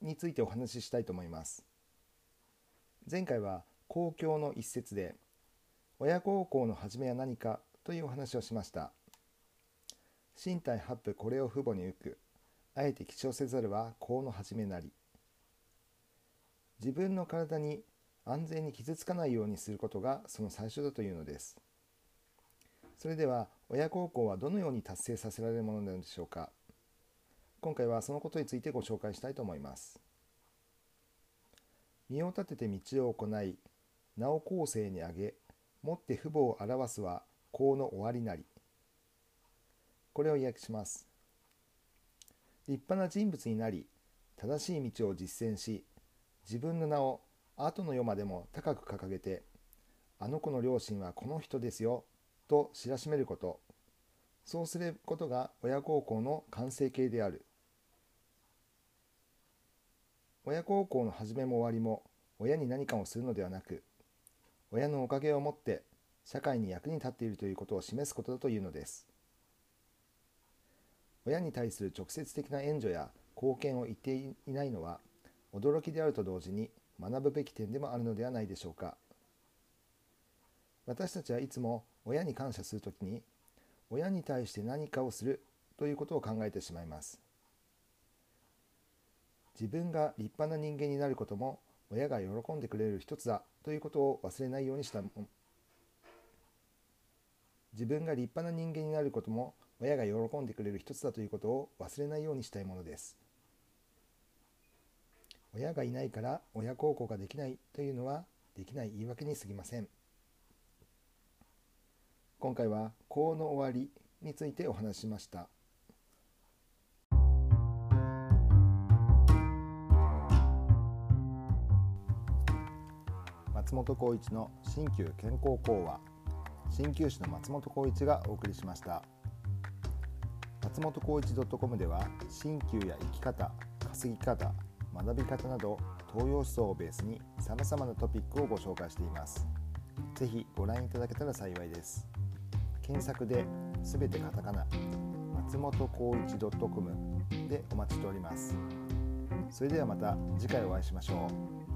についてお話ししたいと思います。前回は公共の一節で親孝行の始めは何かというお話をしました。身体八部これを父母に浮く。あえて起床せざるは功の始めなり。自分の体に安全に傷つかないようにすることがその最初だというのです。それでは親孝行はどのように達成させられるものなのでしょうか。今回はそのことについてご紹介したいと思います。身を立てて道を行い名を後世にあげもって父母を表すは功の終わりなり。これを訳します。立派な人物になり正しい道を実践し自分の名を後の世までも高く掲げてあの子の両親はこの人ですよと知らしめること。そうすることが親孝行の完成形である。親孝行の始めも終わりも親に何かをするのではなく親のおかげをもって社会に役に立っているということを示すことだというのです。親に対する直接的な援助や貢献を言っていないのは驚きであると同時に学ぶべき点でもあるのではないでしょうか。私たちはいつも親に感謝するときに親に対して何かをするということを考えてしまいます。自分が立派な人間になることも親が喜んでくれる一つだということを忘れないようにした自分が立派な人間になることも親が喜んでくれる一つだということを忘れないようにしたいものです。親がいないから親孝行ができないというのはできない言い訳にすぎません。今回は「法の終わり」についてお話ししました。松本浩一の新旧健康講話。鍼灸師の松本浩一がお送りしました。松本浩一 .com では鍼灸や生き方稼ぎ方学び方など東洋思想をベースに様々なトピックをご紹介しています。ぜひご覧いただけたら幸いです。検索で「全てカタカナ」松本浩一 .com でお待ちしております。それではまた次回お会いしましょう。